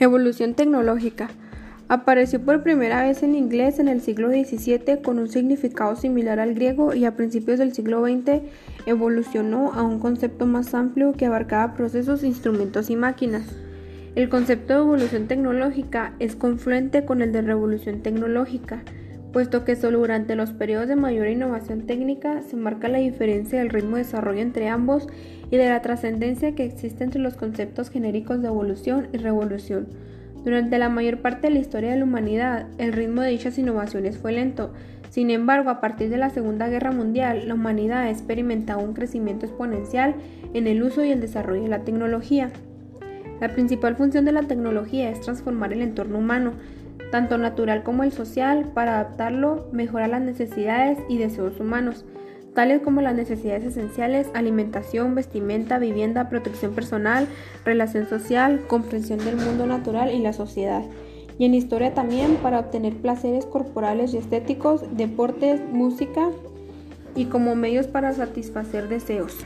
Evolución tecnológica. Apareció por primera vez en inglés en el siglo XVII con un significado similar al griego y a principios del siglo XX evolucionó a un concepto más amplio que abarcaba procesos, instrumentos y máquinas. El concepto de evolución tecnológica es confluente con el de revolución tecnológica, puesto que solo durante los periodos de mayor innovación técnica se marca la diferencia del ritmo de desarrollo entre ambos y de la trascendencia que existe entre los conceptos genéricos de evolución y revolución. Durante la mayor parte de la historia de la humanidad, el ritmo de dichas innovaciones fue lento. Sin embargo, a partir de la Segunda Guerra Mundial, la humanidad ha experimentado un crecimiento exponencial en el uso y el desarrollo de la tecnología. La principal función de la tecnología es transformar el entorno humano, tanto natural como el social, para adaptarlo mejor a las necesidades y deseos humanos tales como las necesidades esenciales, alimentación, vestimenta, vivienda, protección personal, relación social, comprensión del mundo natural y la sociedad. Y en historia también para obtener placeres corporales y estéticos, deportes, música y como medios para satisfacer deseos.